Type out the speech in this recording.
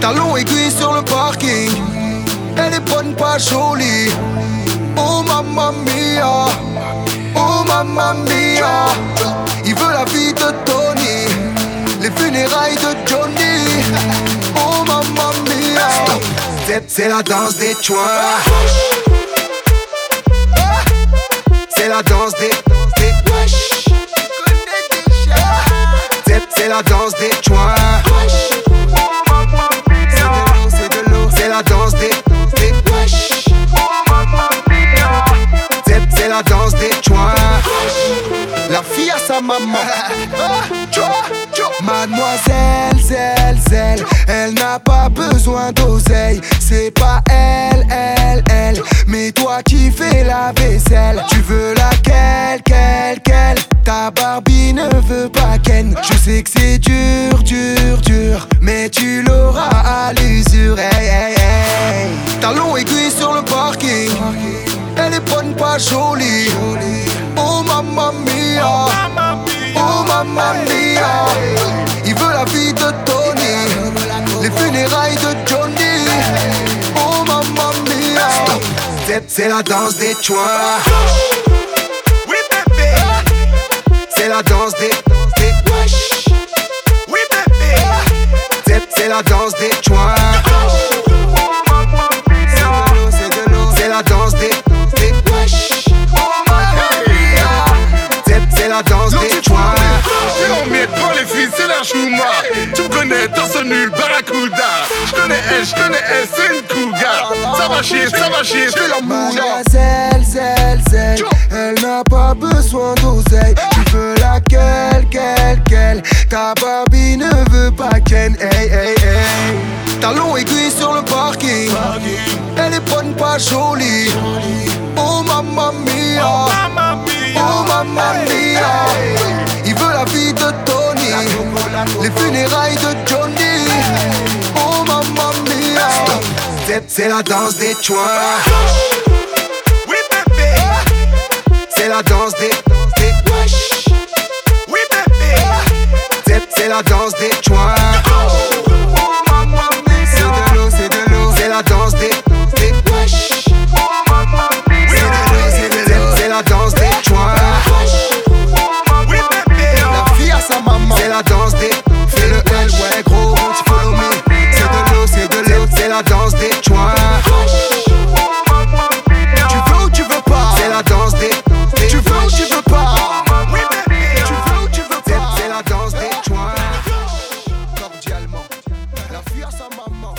Talon aiguille sur le parking. Elle est bonne, pas jolie. Oh mamma mia. Oh mamma mia. Il veut la vie de Tony. Les funérailles de Johnny. Oh mamma mia. C'est- C'est la danse des joints. C'est la danse des. des C'est- C'est la danse des joints. La danse des. des C'est c'est la danse des joints. La fille à sa maman. Mademoiselle, zèle, zèle, elle n'a pas besoin d'oseille. C'est pas elle, elle, elle, mais toi qui fais la vaisselle. Tu veux laquelle, quelle, quelle Ta Barbie ne veut pas Ken. Je sais que c'est dur, dur, Oh mamma mia. Oh mamma mia. Il veut la vie de Tony. Les funérailles de Johnny. Oh mamma mia. C'est- la danse des joints. Oui, bébé. C'est la danse des. des Oui, bébé. C'est la danse des joints. La chouma. Tu me connais, torse nul, barracuda. Je connais elle, je connais elle, c'est une cougar. Ça va chier, ça va chier, c'est la moula. Mademoiselle, zèle, zèle, elle n'a pas besoin d'oseille. Tu veux laquelle, quelle, quelle Ta Barbie ne veut pas Ken, hey, hey, hey. Talon aiguille sur le parking. Elle est bonne, pas jolie. Les funérailles de Johnny. Oh mamma mia. C'est- la danse des joints. Oui, bébé. C'est la danse des. des Oui, bébé. C'est la danse des. Fais le L, ouais, gros, tu follow me. C'est de l'eau, c'est de l'eau, c'est la danse des joints. Tu veux ou tu veux pas? C'est la danse des. Tu veux ou tu veux pas? Tu veux ou tu veux pas? C'est la danse des joints. Cordialement, la fille à sa maman.